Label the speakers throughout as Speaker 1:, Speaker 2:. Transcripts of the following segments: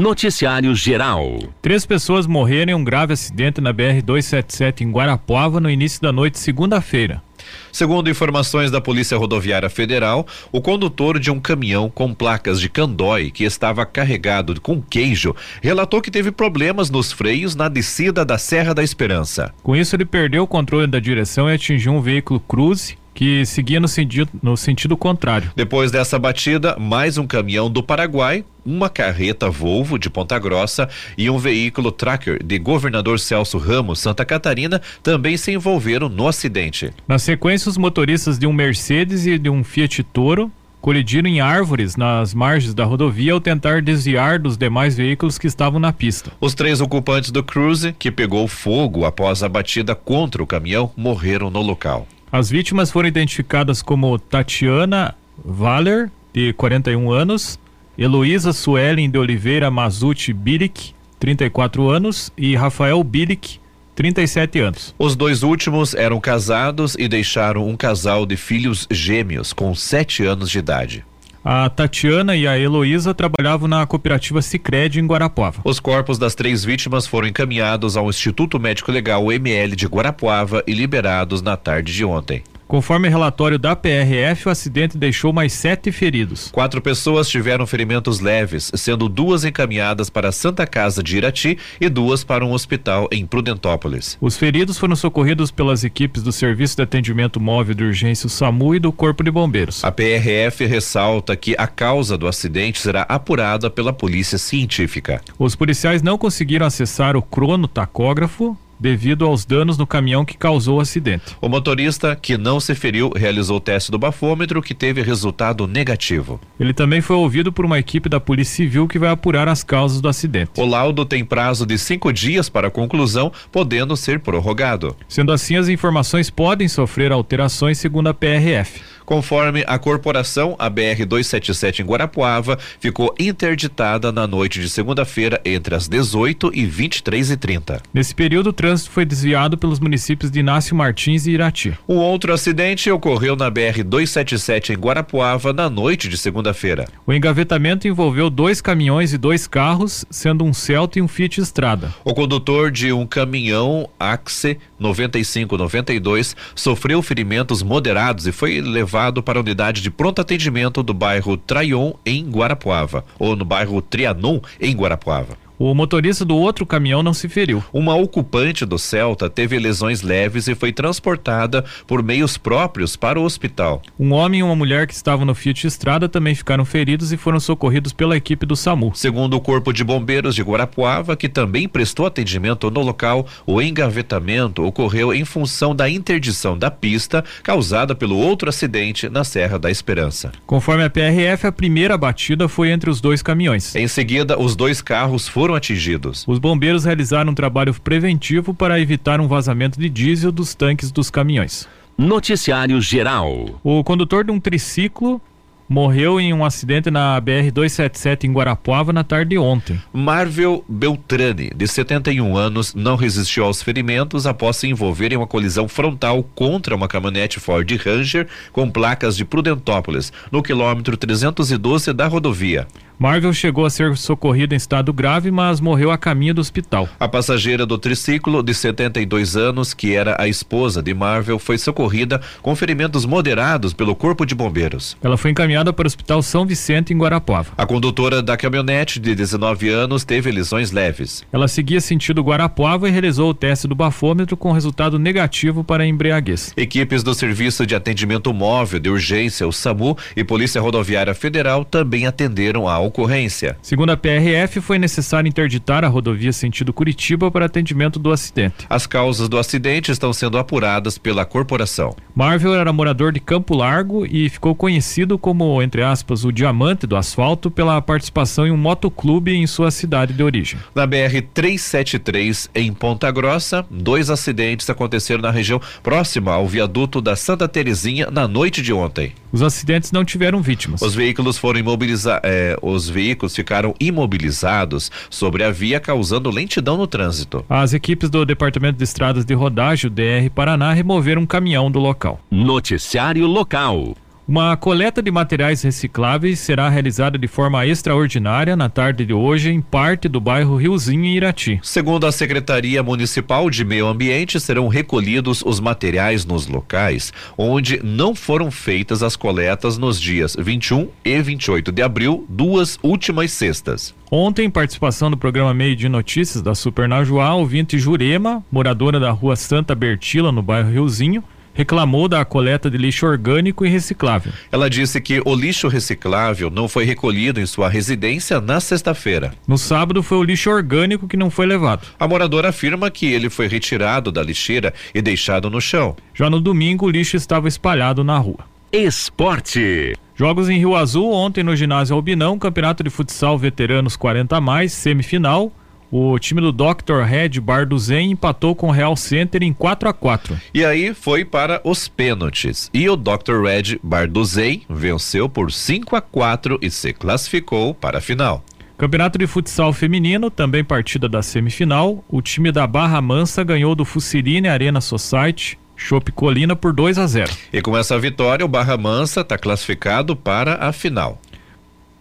Speaker 1: Noticiário Geral.
Speaker 2: Três pessoas morreram em um grave acidente na BR-277 em Guarapuava no início da noite, segunda-feira.
Speaker 3: Segundo informações da Polícia Rodoviária Federal, o condutor de um caminhão com placas de Candói, que estava carregado com queijo, relatou que teve problemas nos freios na descida da Serra da Esperança.
Speaker 2: Com isso, ele perdeu o controle da direção e atingiu um veículo Cruze que seguia no sentido, no sentido contrário.
Speaker 3: Depois dessa batida, mais um caminhão do Paraguai, uma carreta Volvo de Ponta Grossa e um veículo Tracker de Governador Celso Ramos, Santa Catarina, também se envolveram no acidente.
Speaker 2: Na sequência, os motoristas de um Mercedes e de um Fiat Toro colidiram em árvores nas margens da rodovia ao tentar desviar dos demais veículos que estavam na pista.
Speaker 3: Os três ocupantes do Cruze, que pegou fogo após a batida contra o caminhão, morreram no local.
Speaker 2: As vítimas foram identificadas como Tatiana Valer, de 41 anos, Heloísa Suelen de Oliveira Mazuti Bilic, 34 anos, e Rafael Bilic, 37 anos.
Speaker 3: Os dois últimos eram casados e deixaram um casal de filhos gêmeos com 7 anos de idade.
Speaker 2: A Tatiana e a Heloísa trabalhavam na cooperativa Sicredi em Guarapuava.
Speaker 3: Os corpos das três vítimas foram encaminhados ao Instituto Médico Legal ML de Guarapuava e liberados na tarde de ontem.
Speaker 2: Conforme relatório da PRF, o acidente deixou mais sete feridos.
Speaker 3: Quatro pessoas tiveram ferimentos leves, sendo duas encaminhadas para a Santa Casa de Irati e duas para um hospital em Prudentópolis.
Speaker 2: Os feridos foram socorridos pelas equipes do Serviço de Atendimento Móvel de Urgência o SAMU e do Corpo de Bombeiros.
Speaker 3: A PRF ressalta que a causa do acidente será apurada pela Polícia Científica.
Speaker 2: Os policiais não conseguiram acessar o cronotacógrafo devido aos danos no caminhão que causou o acidente.
Speaker 3: O motorista, que não se feriu, realizou o teste do bafômetro, que teve resultado negativo.
Speaker 2: Ele também foi ouvido por uma equipe da Polícia Civil que vai apurar as causas do acidente.
Speaker 3: O laudo tem prazo de cinco dias para conclusão, podendo ser prorrogado.
Speaker 2: Sendo assim, as informações podem sofrer alterações segundo a PRF.
Speaker 3: Conforme a corporação, a BR-277 em Guarapuava ficou interditada na noite de segunda-feira entre as 18 e 23 e 30.
Speaker 2: Nesse período, o trânsito foi desviado pelos municípios de Inácio Martins e Irati.
Speaker 3: Um outro acidente ocorreu na BR-277 em Guarapuava na noite de segunda-feira.
Speaker 2: O engavetamento envolveu dois caminhões e dois carros, sendo um Celta e um Fiat Estrada.
Speaker 3: O condutor de um caminhão Axe 9592 sofreu ferimentos moderados e foi levado levado para a unidade de pronto atendimento do bairro Traion, em Guarapuava, ou no bairro Trianon, em Guarapuava.
Speaker 2: O motorista do outro caminhão não se feriu.
Speaker 3: Uma ocupante do Celta teve lesões leves e foi transportada por meios próprios para o hospital.
Speaker 2: Um homem e uma mulher que estavam no Fiat Estrada também ficaram feridos e foram socorridos pela equipe do SAMU.
Speaker 3: Segundo o Corpo de Bombeiros de Guarapuava, que também prestou atendimento no local, o engavetamento ocorreu em função da interdição da pista causada pelo outro acidente na Serra da Esperança.
Speaker 2: Conforme a PRF, a primeira batida foi entre os dois caminhões.
Speaker 3: Em seguida, os dois carros foram foram atingidos.
Speaker 2: Os bombeiros realizaram um trabalho preventivo para evitar um vazamento de diesel dos tanques dos caminhões.
Speaker 1: Noticiário Geral.
Speaker 2: O condutor de um triciclo morreu em um acidente na BR-277 em Guarapuava na tarde de ontem.
Speaker 3: Marvel Beltrani, de 71 anos, não resistiu aos ferimentos após se envolver em uma colisão frontal contra uma caminhonete Ford Ranger com placas de Prudentópolis, no quilômetro 312 da rodovia.
Speaker 2: Marvel chegou a ser socorrida em estado grave, mas morreu a caminho do hospital.
Speaker 3: A passageira do triciclo, de 72 anos, que era a esposa de Marvel, foi socorrida com ferimentos moderados pelo Corpo de Bombeiros.
Speaker 2: Ela foi encaminhada para o Hospital São Vicente, em Guarapuava.
Speaker 3: A condutora da caminhonete, de 19 anos, teve lesões leves.
Speaker 2: Ela seguia sentido Guarapuava e realizou o teste do bafômetro com resultado negativo para embriaguez.
Speaker 3: Equipes do Serviço de Atendimento Móvel de Urgência, o SAMU, e Polícia Rodoviária Federal também atenderam ao ocorrência.
Speaker 2: Segundo a PRF, foi necessário interditar a rodovia sentido Curitiba para atendimento do acidente.
Speaker 3: As causas do acidente estão sendo apuradas pela corporação.
Speaker 2: Marvel era morador de Campo Largo e ficou conhecido como, entre aspas, o diamante do asfalto pela participação em um motoclube em sua cidade de origem.
Speaker 3: Na BR 373 em Ponta Grossa, dois acidentes aconteceram na região próxima ao viaduto da Santa Terezinha na noite de ontem.
Speaker 2: Os acidentes não tiveram vítimas.
Speaker 3: Os veículos foram imobilizados, eh, os veículos ficaram imobilizados sobre a via, causando lentidão no trânsito.
Speaker 2: As equipes do Departamento de Estradas de Rodagem, DR Paraná, removeram um caminhão do local.
Speaker 1: Noticiário local.
Speaker 2: Uma coleta de materiais recicláveis será realizada de forma extraordinária na tarde de hoje em parte do bairro Riozinho em Irati.
Speaker 3: Segundo a Secretaria Municipal de Meio Ambiente, serão recolhidos os materiais nos locais onde não foram feitas as coletas nos dias 21 e 28 de abril, duas últimas sextas.
Speaker 2: Ontem, participação do programa Meio de Notícias da Super Najuá, ouvinte Jurema, moradora da rua Santa Bertila, no bairro Riozinho, reclamou da coleta de lixo orgânico e reciclável.
Speaker 3: Ela disse que o lixo reciclável não foi recolhido em sua residência na sexta-feira.
Speaker 2: No sábado foi o lixo orgânico que não foi levado.
Speaker 3: A moradora afirma que ele foi retirado da lixeira e deixado no chão.
Speaker 2: Já no domingo, o lixo estava espalhado na rua.
Speaker 1: Esporte.
Speaker 2: Jogos em Rio Azul, ontem no ginásio Albinão, campeonato de futsal veteranos 40 mais, semifinal. O time do Dr. Red Bar do Zen empatou com o Real Center em 4 a 4
Speaker 3: E aí foi para os pênaltis. E o Dr. Red Bar do Zen venceu por 5 a 4 e se classificou para a final.
Speaker 2: Campeonato de futsal feminino, também partida da semifinal. O time da Barra Mansa ganhou do Fuciline Arena Society Chopp Colina por 2 a 0.
Speaker 3: E com essa vitória, o Barra Mansa está classificado para a final.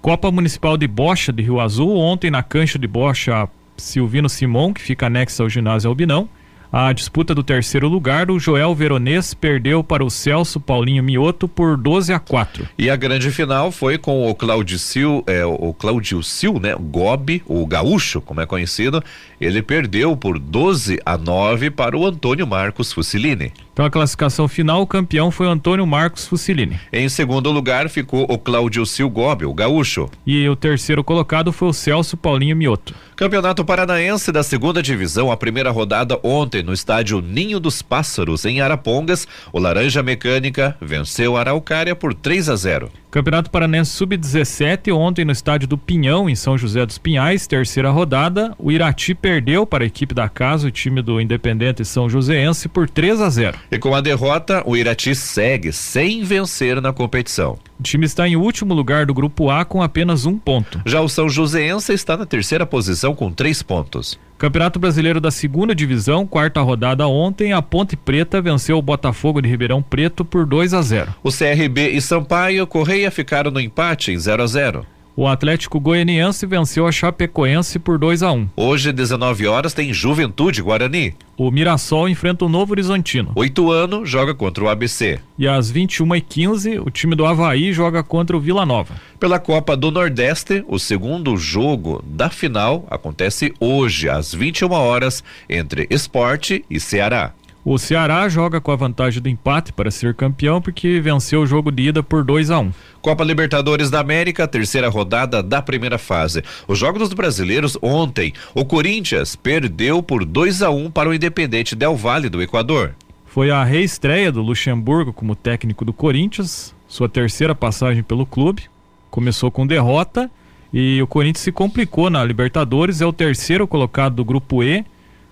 Speaker 2: Copa Municipal de Bocha de Rio Azul, ontem na cancha de Bocha Silvino Simon, que fica anexo ao ginásio Albinão. A disputa do terceiro lugar, o Joel Veronês perdeu para o Celso Paulinho Mioto por 12 a 4.
Speaker 3: E a grande final foi com o Claudicil, é, o Claudio Sil, né? O Gobi, o gaúcho, como é conhecido, ele perdeu por 12 a 9 para o Antônio Marcos Fusilini.
Speaker 2: Então a classificação final, o campeão foi o Antônio Marcos Fusilini.
Speaker 3: Em segundo lugar ficou o Cláudio Silgobi, o gaúcho.
Speaker 2: E o terceiro colocado foi o Celso Paulinho Mioto.
Speaker 3: Campeonato Paranaense da segunda divisão, a primeira rodada ontem no estádio Ninho dos Pássaros, em Arapongas, o Laranja Mecânica venceu a Araucária por 3 a 0.
Speaker 2: Campeonato Paranense Sub-17, ontem no estádio do Pinhão, em São José dos Pinhais, terceira rodada. O Irati perdeu para a equipe da casa, o time do Independente São Joséense, por 3 a 0.
Speaker 3: E com a derrota, o Irati segue sem vencer na competição.
Speaker 2: O time está em último lugar do grupo A com apenas um ponto.
Speaker 3: Já o São Joséense está na terceira posição com três pontos.
Speaker 2: Campeonato Brasileiro da Segunda Divisão, quarta rodada ontem, a Ponte Preta venceu o Botafogo de Ribeirão Preto por 2 a 0.
Speaker 3: O CRB e Sampaio Correia ficaram no empate em 0 a 0.
Speaker 2: O Atlético Goianiense venceu a Chapecoense por 2 a 1.
Speaker 3: Hoje, 19 horas, tem Juventude Guarani.
Speaker 2: O Mirassol enfrenta o Novo Horizontino.
Speaker 3: Oito anos joga contra o ABC.
Speaker 2: E às 21h15, o time do Havaí joga contra o Vila Nova.
Speaker 3: Pela Copa do Nordeste, o segundo jogo da final acontece hoje, às 21 horas, entre Esporte e Ceará.
Speaker 2: O Ceará joga com a vantagem do empate para ser campeão porque venceu o jogo de ida por 2 a 1. Um.
Speaker 3: Copa Libertadores da América, terceira rodada da primeira fase. Os jogos dos brasileiros ontem, o Corinthians perdeu por 2 a 1 um para o Independente Del Valle do Equador.
Speaker 2: Foi a reestreia do Luxemburgo como técnico do Corinthians, sua terceira passagem pelo clube. Começou com derrota e o Corinthians se complicou na Libertadores, é o terceiro colocado do grupo E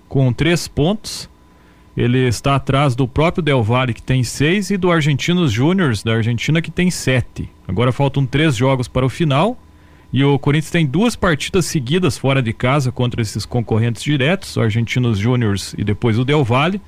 Speaker 2: com três pontos ele está atrás do próprio Del Valle, que tem seis, e do Argentinos Júniors, da Argentina, que tem sete. Agora faltam três jogos para o final. E o Corinthians tem duas partidas seguidas fora de casa contra esses concorrentes diretos, o Argentinos Júniors e depois o Del Valle.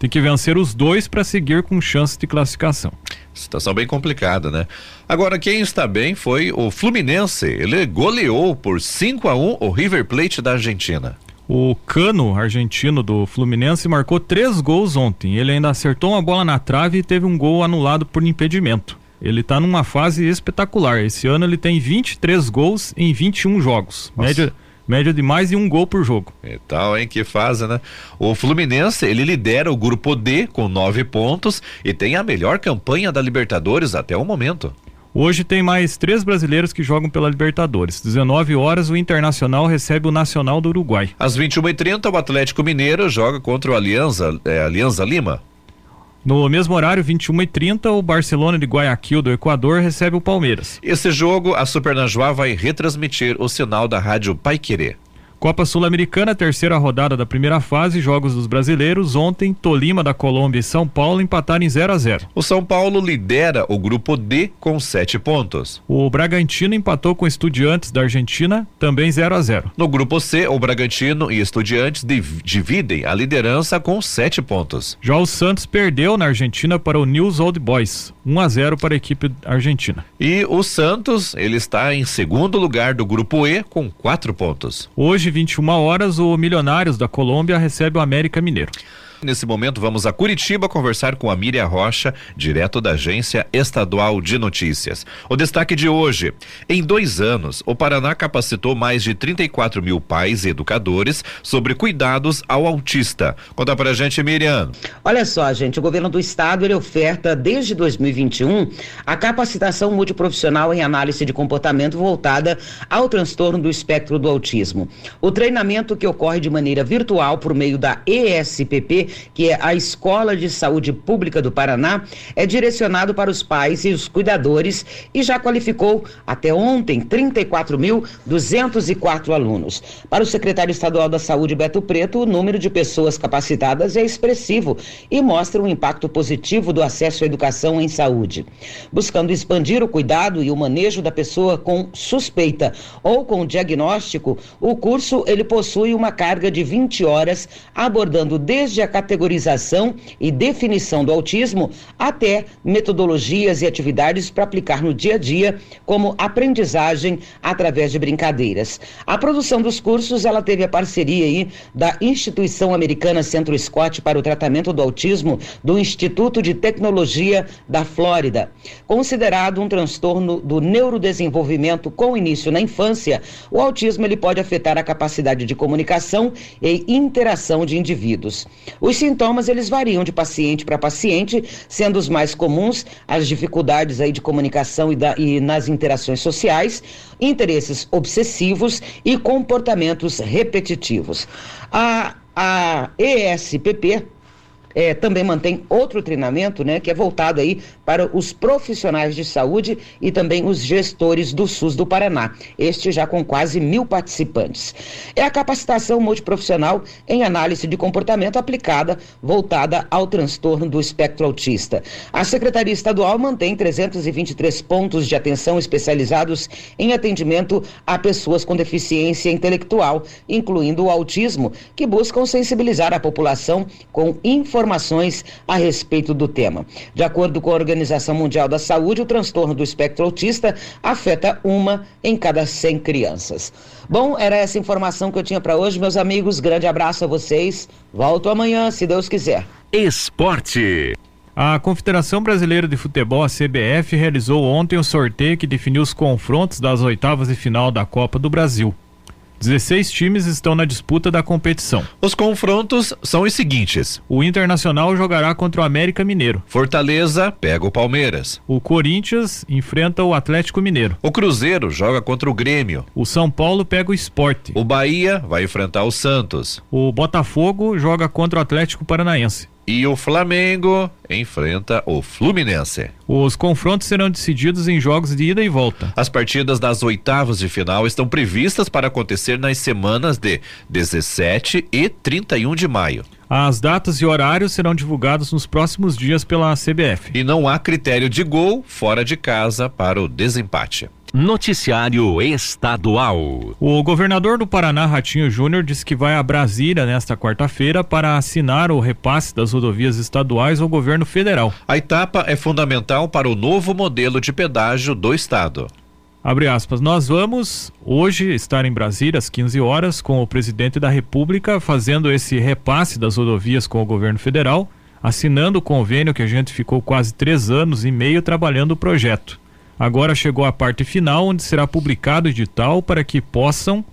Speaker 2: Tem que vencer os dois para seguir com chance de classificação.
Speaker 3: Situação bem complicada, né? Agora, quem está bem foi o Fluminense. Ele goleou por 5 a 1 o River Plate da Argentina.
Speaker 2: O Cano, argentino do Fluminense, marcou três gols ontem. Ele ainda acertou uma bola na trave e teve um gol anulado por impedimento. Ele está numa fase espetacular. Esse ano ele tem 23 gols em 21 jogos. Média, média de mais de um gol por jogo.
Speaker 3: E tal, hein? Que fase, né? O Fluminense, ele lidera o grupo D com nove pontos e tem a melhor campanha da Libertadores até o momento.
Speaker 2: Hoje tem mais três brasileiros que jogam pela Libertadores. 19 horas, o Internacional recebe o Nacional do Uruguai.
Speaker 3: Às 21h30, o Atlético Mineiro joga contra o Alianza, é, Alianza Lima.
Speaker 2: No mesmo horário, 21h30, o Barcelona de Guayaquil do Equador recebe o Palmeiras.
Speaker 3: Esse jogo, a Supernajuá vai retransmitir o sinal da rádio Pai Querer.
Speaker 2: Copa Sul-Americana, terceira rodada da primeira fase, Jogos dos Brasileiros. Ontem, Tolima da Colômbia e São Paulo empataram em 0 a 0
Speaker 3: O São Paulo lidera o grupo D com sete pontos.
Speaker 2: O Bragantino empatou com Estudiantes da Argentina, também 0 a 0
Speaker 3: No grupo C, o Bragantino e Estudiantes dividem a liderança com sete pontos.
Speaker 2: Já o Santos perdeu na Argentina para o News Old Boys, 1 a 0 para a equipe argentina.
Speaker 3: E o Santos, ele está em segundo lugar do grupo E com quatro pontos.
Speaker 2: Hoje Hoje, 21 horas, o Milionários da Colômbia recebe o América Mineiro.
Speaker 3: Nesse momento, vamos a Curitiba conversar com a Miriam Rocha, direto da Agência Estadual de Notícias. O destaque de hoje: em dois anos, o Paraná capacitou mais de 34 mil pais e educadores sobre cuidados ao autista. Conta pra gente, Miriam.
Speaker 4: Olha só, gente, o governo do estado ele oferta desde 2021 a capacitação multiprofissional em análise de comportamento voltada ao transtorno do espectro do autismo. O treinamento que ocorre de maneira virtual por meio da ESPP que é a Escola de Saúde Pública do Paraná, é direcionado para os pais e os cuidadores e já qualificou até ontem 34.204 alunos. Para o secretário estadual da Saúde, Beto Preto, o número de pessoas capacitadas é expressivo e mostra um impacto positivo do acesso à educação em saúde. Buscando expandir o cuidado e o manejo da pessoa com suspeita ou com diagnóstico, o curso ele possui uma carga de 20 horas abordando desde a categorização e definição do autismo até metodologias e atividades para aplicar no dia a dia, como aprendizagem através de brincadeiras. A produção dos cursos, ela teve a parceria aí da Instituição Americana Centro Scott para o Tratamento do Autismo do Instituto de Tecnologia da Flórida. Considerado um transtorno do neurodesenvolvimento com início na infância, o autismo ele pode afetar a capacidade de comunicação e interação de indivíduos. Os sintomas eles variam de paciente para paciente, sendo os mais comuns as dificuldades aí de comunicação e, da, e nas interações sociais, interesses obsessivos e comportamentos repetitivos. A, a ESPP é, também mantém outro treinamento, né, que é voltado aí para os profissionais de saúde e também os gestores do SUS do Paraná. Este já com quase mil participantes. É a capacitação multiprofissional em análise de comportamento aplicada, voltada ao transtorno do espectro autista. A Secretaria Estadual mantém 323 pontos de atenção especializados em atendimento a pessoas com deficiência intelectual, incluindo o autismo, que buscam sensibilizar a população com informações informações a respeito do tema. De acordo com a Organização Mundial da Saúde, o transtorno do espectro autista afeta uma em cada 100 crianças. Bom, era essa informação que eu tinha para hoje, meus amigos. Grande abraço a vocês. Volto amanhã, se Deus quiser.
Speaker 1: Esporte.
Speaker 2: A Confederação Brasileira de Futebol, a CBF, realizou ontem o sorteio que definiu os confrontos das oitavas de final da Copa do Brasil. 16 times estão na disputa da competição.
Speaker 3: Os confrontos são os seguintes:
Speaker 2: o Internacional jogará contra o América Mineiro.
Speaker 3: Fortaleza pega o Palmeiras.
Speaker 2: O Corinthians enfrenta o Atlético Mineiro.
Speaker 3: O Cruzeiro joga contra o Grêmio.
Speaker 2: O São Paulo pega o Esporte.
Speaker 3: O Bahia vai enfrentar o Santos.
Speaker 2: O Botafogo joga contra o Atlético Paranaense.
Speaker 3: E o Flamengo enfrenta o Fluminense.
Speaker 2: Os confrontos serão decididos em jogos de ida e volta.
Speaker 3: As partidas das oitavas de final estão previstas para acontecer nas semanas de 17 e 31 de maio.
Speaker 2: As datas e horários serão divulgados nos próximos dias pela CBF.
Speaker 3: E não há critério de gol fora de casa para o desempate.
Speaker 1: Noticiário Estadual.
Speaker 2: O governador do Paraná, Ratinho Júnior, disse que vai a Brasília nesta quarta-feira para assinar o repasse das rodovias estaduais ao governo federal.
Speaker 3: A etapa é fundamental para o novo modelo de pedágio do estado.
Speaker 2: Abre aspas, nós vamos hoje estar em Brasília às 15 horas com o presidente da República fazendo esse repasse das rodovias com o governo federal, assinando o convênio que a gente ficou quase três anos e meio trabalhando o projeto. Agora chegou a parte final, onde será publicado o edital para que possam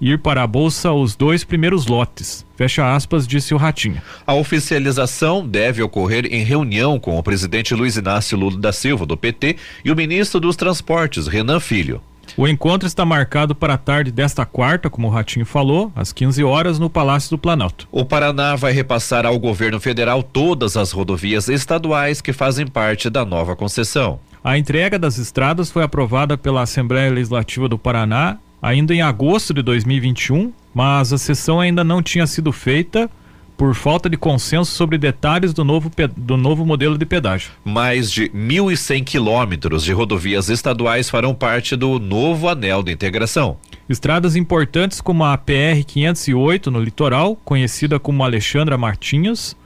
Speaker 2: ir para a bolsa os dois primeiros lotes. Fecha aspas, disse o Ratinho.
Speaker 3: A oficialização deve ocorrer em reunião com o presidente Luiz Inácio Lula da Silva, do PT, e o ministro dos Transportes, Renan Filho.
Speaker 2: O encontro está marcado para a tarde desta quarta, como o Ratinho falou, às 15 horas, no Palácio do Planalto.
Speaker 3: O Paraná vai repassar ao governo federal todas as rodovias estaduais que fazem parte da nova concessão.
Speaker 2: A entrega das estradas foi aprovada pela Assembleia Legislativa do Paraná ainda em agosto de 2021, mas a sessão ainda não tinha sido feita por falta de consenso sobre detalhes do novo, do novo modelo de pedágio.
Speaker 3: Mais de 1.100 quilômetros de rodovias estaduais farão parte do novo anel de integração.
Speaker 2: Estradas importantes como a PR 508 no litoral, conhecida como Alexandra Martins,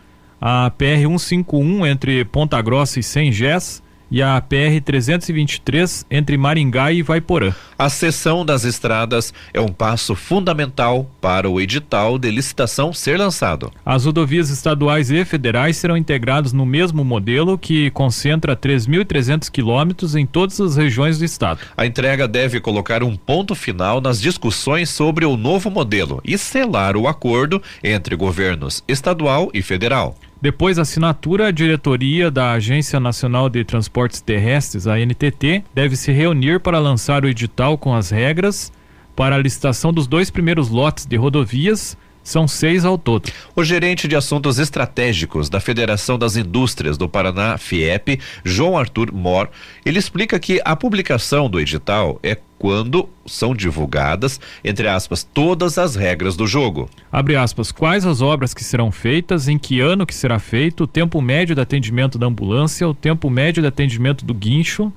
Speaker 2: a PR 151 entre Ponta Grossa e Sengés, e a PR 323 entre Maringá e Vaiporã.
Speaker 3: A cessão das estradas é um passo fundamental para o edital de licitação ser lançado.
Speaker 2: As rodovias estaduais e federais serão integradas no mesmo modelo que concentra 3.300 quilômetros em todas as regiões do estado.
Speaker 3: A entrega deve colocar um ponto final nas discussões sobre o novo modelo e selar o acordo entre governos estadual e federal.
Speaker 2: Depois da assinatura, a diretoria da Agência Nacional de Transportes Terrestres, a NTT, deve se reunir para lançar o edital com as regras para a licitação dos dois primeiros lotes de rodovias são seis ao todo.
Speaker 3: O gerente de assuntos estratégicos da Federação das Indústrias do Paraná, FIEP, João Arthur Mor, ele explica que a publicação do edital é quando são divulgadas, entre aspas, todas as regras do jogo.
Speaker 2: Abre aspas, quais as obras que serão feitas, em que ano que será feito, o tempo médio de atendimento da ambulância, o tempo médio de atendimento do guincho,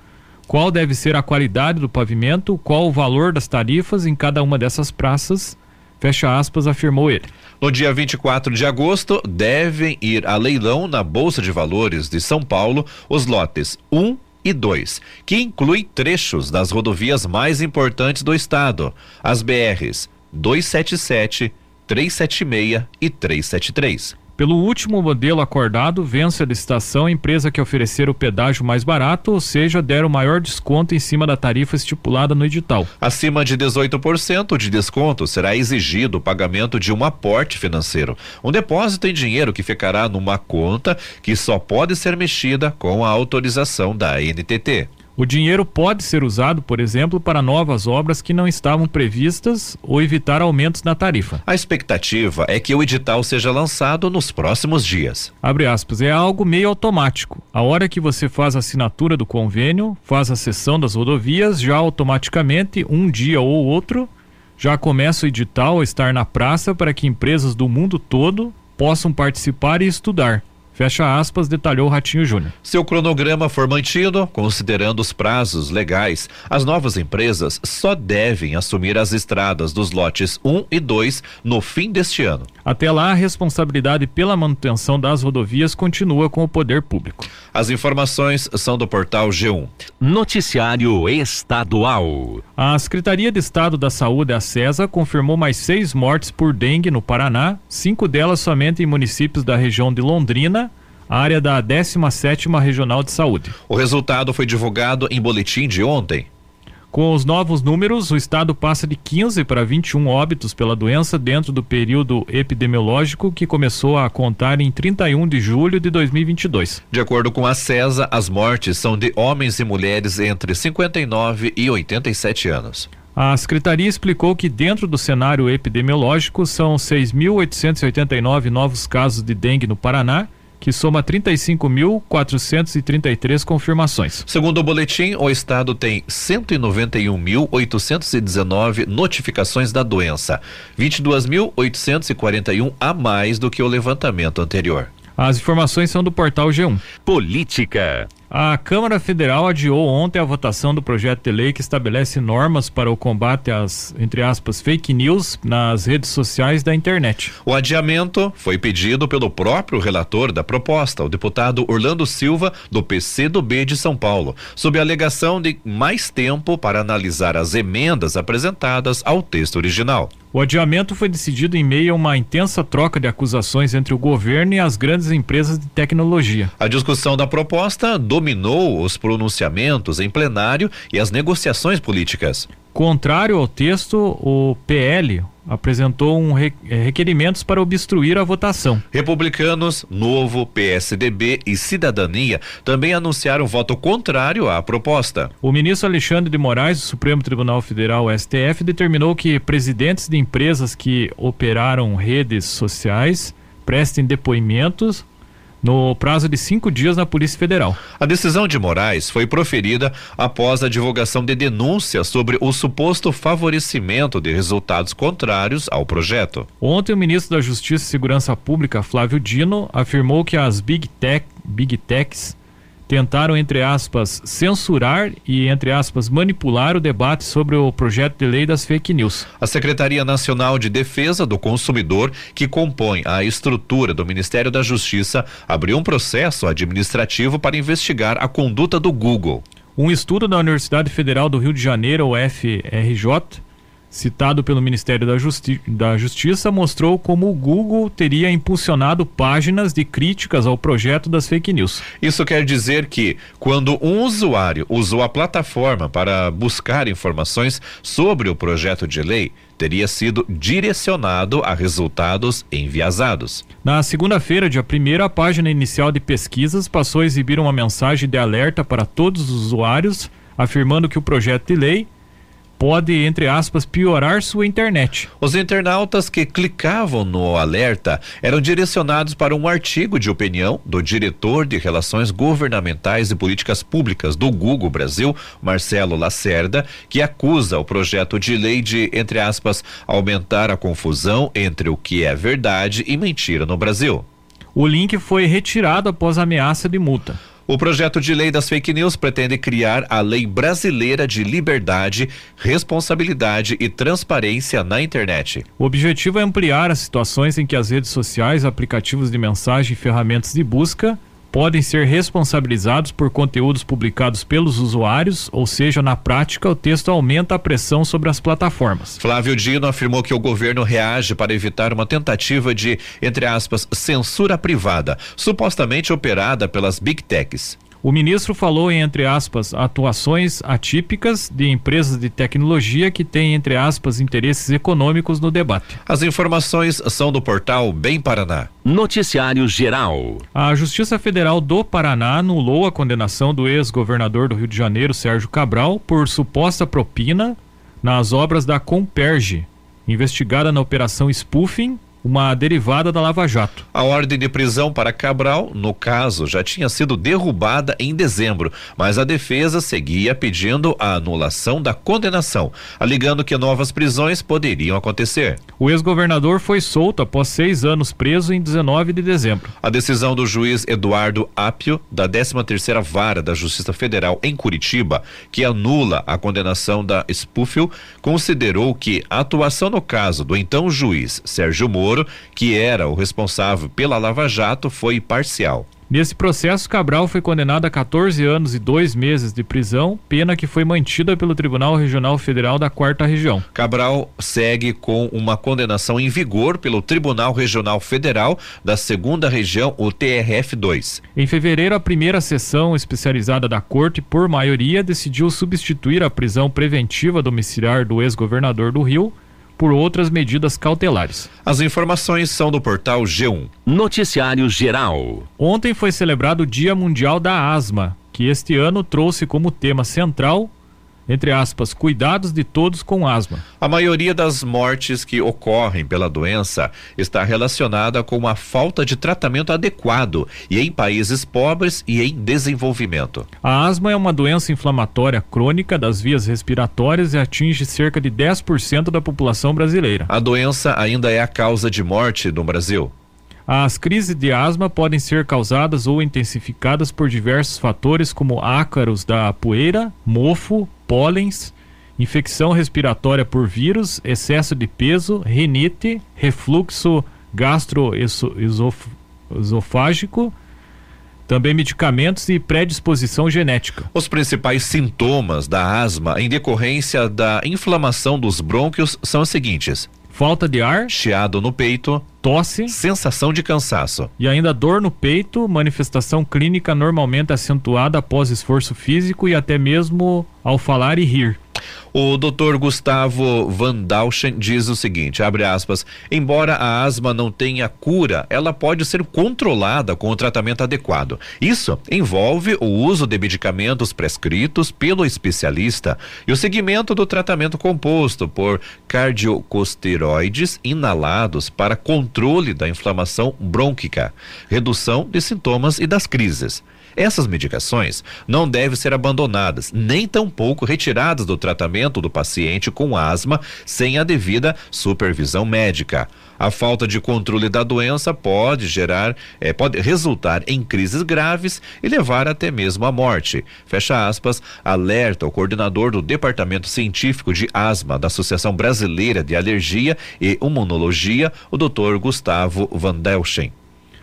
Speaker 2: qual deve ser a qualidade do pavimento, qual o valor das tarifas em cada uma dessas praças, Fecha aspas, afirmou ele.
Speaker 3: No dia 24 de agosto, devem ir a leilão na Bolsa de Valores de São Paulo os lotes 1 e 2, que inclui trechos das rodovias mais importantes do estado, as BRs 277, 376 e 373.
Speaker 2: Pelo último modelo acordado, vence a licitação a empresa que oferecer o pedágio mais barato, ou seja, der o maior desconto em cima da tarifa estipulada no edital.
Speaker 3: Acima de 18% de desconto será exigido o pagamento de um aporte financeiro, um depósito em dinheiro que ficará numa conta que só pode ser mexida com a autorização da NTT.
Speaker 2: O dinheiro pode ser usado, por exemplo, para novas obras que não estavam previstas ou evitar aumentos na tarifa.
Speaker 3: A expectativa é que o edital seja lançado nos próximos dias.
Speaker 2: Abre aspas, é algo meio automático. A hora que você faz a assinatura do convênio, faz a cessão das rodovias, já automaticamente, um dia ou outro, já começa o edital a estar na praça para que empresas do mundo todo possam participar e estudar. Fecha aspas, detalhou Ratinho Júnior.
Speaker 3: Seu cronograma for mantido, considerando os prazos legais, as novas empresas só devem assumir as estradas dos lotes 1 e 2 no fim deste ano.
Speaker 2: Até lá, a responsabilidade pela manutenção das rodovias continua com o poder público.
Speaker 3: As informações são do portal G1.
Speaker 1: Noticiário Estadual.
Speaker 2: A Secretaria de Estado da Saúde, a CESA, confirmou mais seis mortes por dengue no Paraná, cinco delas somente em municípios da região de Londrina área da 17ª Regional de Saúde.
Speaker 3: O resultado foi divulgado em boletim de ontem.
Speaker 2: Com os novos números, o estado passa de 15 para 21 óbitos pela doença dentro do período epidemiológico que começou a contar em 31 de julho de 2022.
Speaker 3: De acordo com a CESA, as mortes são de homens e mulheres entre 59 e 87 anos.
Speaker 2: A secretaria explicou que dentro do cenário epidemiológico são 6.889 novos casos de dengue no Paraná que soma 35.433 confirmações.
Speaker 3: Segundo o boletim, o estado tem 191.819 notificações da doença, 22.841 a mais do que o levantamento anterior.
Speaker 2: As informações são do portal G1.
Speaker 1: Política.
Speaker 2: A Câmara Federal adiou ontem a votação do projeto de lei que estabelece normas para o combate às, entre aspas, fake news nas redes sociais da internet.
Speaker 3: O adiamento foi pedido pelo próprio relator da proposta, o deputado Orlando Silva, do PCdoB de São Paulo, sob a alegação de mais tempo para analisar as emendas apresentadas ao texto original.
Speaker 2: O adiamento foi decidido em meio a uma intensa troca de acusações entre o governo e as grandes empresas de tecnologia.
Speaker 3: A discussão da proposta dominou os pronunciamentos em plenário e as negociações políticas.
Speaker 2: Contrário ao texto, o PL apresentou um eh, requerimentos para obstruir a votação.
Speaker 3: Republicanos, Novo, PSDB e Cidadania também anunciaram voto contrário à proposta.
Speaker 2: O ministro Alexandre de Moraes, do Supremo Tribunal Federal, STF, determinou que presidentes de empresas que operaram redes sociais prestem depoimentos no prazo de cinco dias na Polícia Federal.
Speaker 3: A decisão de Moraes foi proferida após a divulgação de denúncias sobre o suposto favorecimento de resultados contrários ao projeto.
Speaker 2: Ontem, o ministro da Justiça e Segurança Pública, Flávio Dino, afirmou que as Big, Tech, Big Techs tentaram, entre aspas, censurar e, entre aspas, manipular o debate sobre o projeto de lei das fake news.
Speaker 3: A Secretaria Nacional de Defesa do Consumidor, que compõe a estrutura do Ministério da Justiça, abriu um processo administrativo para investigar a conduta do Google.
Speaker 2: Um estudo da Universidade Federal do Rio de Janeiro, UFRJ, citado pelo Ministério da, Justi da, Justiça, mostrou como o Google teria impulsionado páginas de críticas ao projeto das fake news.
Speaker 3: Isso quer dizer que, quando um usuário usou a plataforma para buscar informações sobre o projeto de lei, teria sido direcionado a resultados enviesados.
Speaker 2: Na segunda-feira, dia 1, a página inicial de pesquisas passou a exibir uma mensagem de alerta para todos os usuários, afirmando que o projeto de lei pode, entre aspas, piorar sua internet.
Speaker 3: Os internautas que clicavam no alerta eram direcionados para um artigo de opinião do diretor de Relações Governamentais e Políticas Públicas do Google Brasil, Marcelo Lacerda, que acusa o projeto de lei de, entre aspas, aumentar a confusão entre o que é verdade e mentira no Brasil.
Speaker 2: O link foi retirado após ameaça de multa.
Speaker 3: O projeto de lei das fake news pretende criar a Lei Brasileira de Liberdade, Responsabilidade e Transparência na Internet.
Speaker 2: O objetivo é ampliar as situações em que as redes sociais, aplicativos de mensagem e ferramentas de busca podem ser responsabilizados por conteúdos publicados pelos usuários, ou seja, na prática, o texto aumenta a pressão sobre as plataformas.
Speaker 3: Flávio Dino afirmou que o governo reage para evitar uma tentativa de, entre aspas, censura privada, supostamente operada pelas Big Techs.
Speaker 2: O ministro falou em, entre aspas, atuações atípicas de empresas de tecnologia que têm, entre aspas, interesses econômicos no debate.
Speaker 3: As informações são do portal Bem Paraná.
Speaker 1: Noticiário Geral.
Speaker 2: A Justiça Federal do Paraná anulou a condenação do ex-governador do Rio de Janeiro, Sérgio Cabral, por suposta propina nas obras da Comperge, investigada na Operação Spoofing uma derivada da Lava Jato.
Speaker 3: A ordem de prisão para Cabral, no caso, já tinha sido derrubada em dezembro, mas a defesa seguia pedindo a anulação da condenação, alegando que novas prisões poderiam acontecer.
Speaker 2: O ex-governador foi solto após seis anos preso em 19 de dezembro.
Speaker 3: A decisão do juiz Eduardo Apio, da 13 terceira Vara da Justiça Federal em Curitiba, que anula a condenação da Spufil, considerou que a atuação no caso do então juiz Sérgio Moro Moro, que era o responsável pela Lava Jato, foi parcial.
Speaker 2: Nesse processo, Cabral foi condenado a 14 anos e dois meses de prisão, pena que foi mantida pelo Tribunal Regional Federal da Quarta Região.
Speaker 3: Cabral segue com uma condenação em vigor pelo Tribunal Regional Federal da Segunda Região, o TRF2.
Speaker 2: Em fevereiro, a primeira sessão especializada da Corte, por maioria, decidiu substituir a prisão preventiva domiciliar do ex-governador do Rio por outras medidas cautelares.
Speaker 3: As informações são do portal G1.
Speaker 1: Noticiário Geral.
Speaker 2: Ontem foi celebrado o Dia Mundial da Asma, que este ano trouxe como tema central entre aspas, cuidados de todos com asma.
Speaker 3: A maioria das mortes que ocorrem pela doença está relacionada com a falta de tratamento adequado e em países pobres e em desenvolvimento.
Speaker 2: A asma é uma doença inflamatória crônica das vias respiratórias e atinge cerca de 10% da população brasileira.
Speaker 3: A doença ainda é a causa de morte no Brasil.
Speaker 2: As crises de asma podem ser causadas ou intensificadas por diversos fatores, como ácaros da poeira, mofo, pólens, infecção respiratória por vírus, excesso de peso, rinite, refluxo gastroesofágico, também medicamentos e predisposição genética.
Speaker 3: Os principais sintomas da asma em decorrência da inflamação dos brônquios são os seguintes:
Speaker 2: falta de ar,
Speaker 3: chiado no peito,
Speaker 2: tosse,
Speaker 3: sensação de cansaço
Speaker 2: e ainda dor no peito, manifestação clínica normalmente acentuada após esforço físico e até mesmo ao falar e rir.
Speaker 3: O doutor Gustavo Van Dauschen diz o seguinte, abre aspas, embora a asma não tenha cura, ela pode ser controlada com o tratamento adequado. Isso envolve o uso de medicamentos prescritos pelo especialista e o seguimento do tratamento composto por cardiocosteroides inalados para controle da inflamação brônquica, redução de sintomas e das crises. Essas medicações não devem ser abandonadas, nem tampouco retiradas do tratamento do paciente com asma sem a devida supervisão médica. A falta de controle da doença pode gerar, eh, pode resultar em crises graves e levar até mesmo à morte. Fecha aspas, alerta o coordenador do Departamento Científico de Asma da Associação Brasileira de Alergia e Imunologia, o Dr. Gustavo Van Delschen.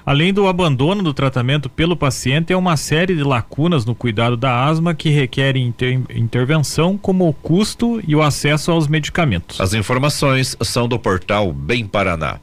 Speaker 2: Além do abandono do tratamento pelo paciente, é uma série de lacunas no cuidado da asma que requerem inter intervenção, como o custo e o acesso aos medicamentos.
Speaker 3: As informações são do portal Bem Paraná.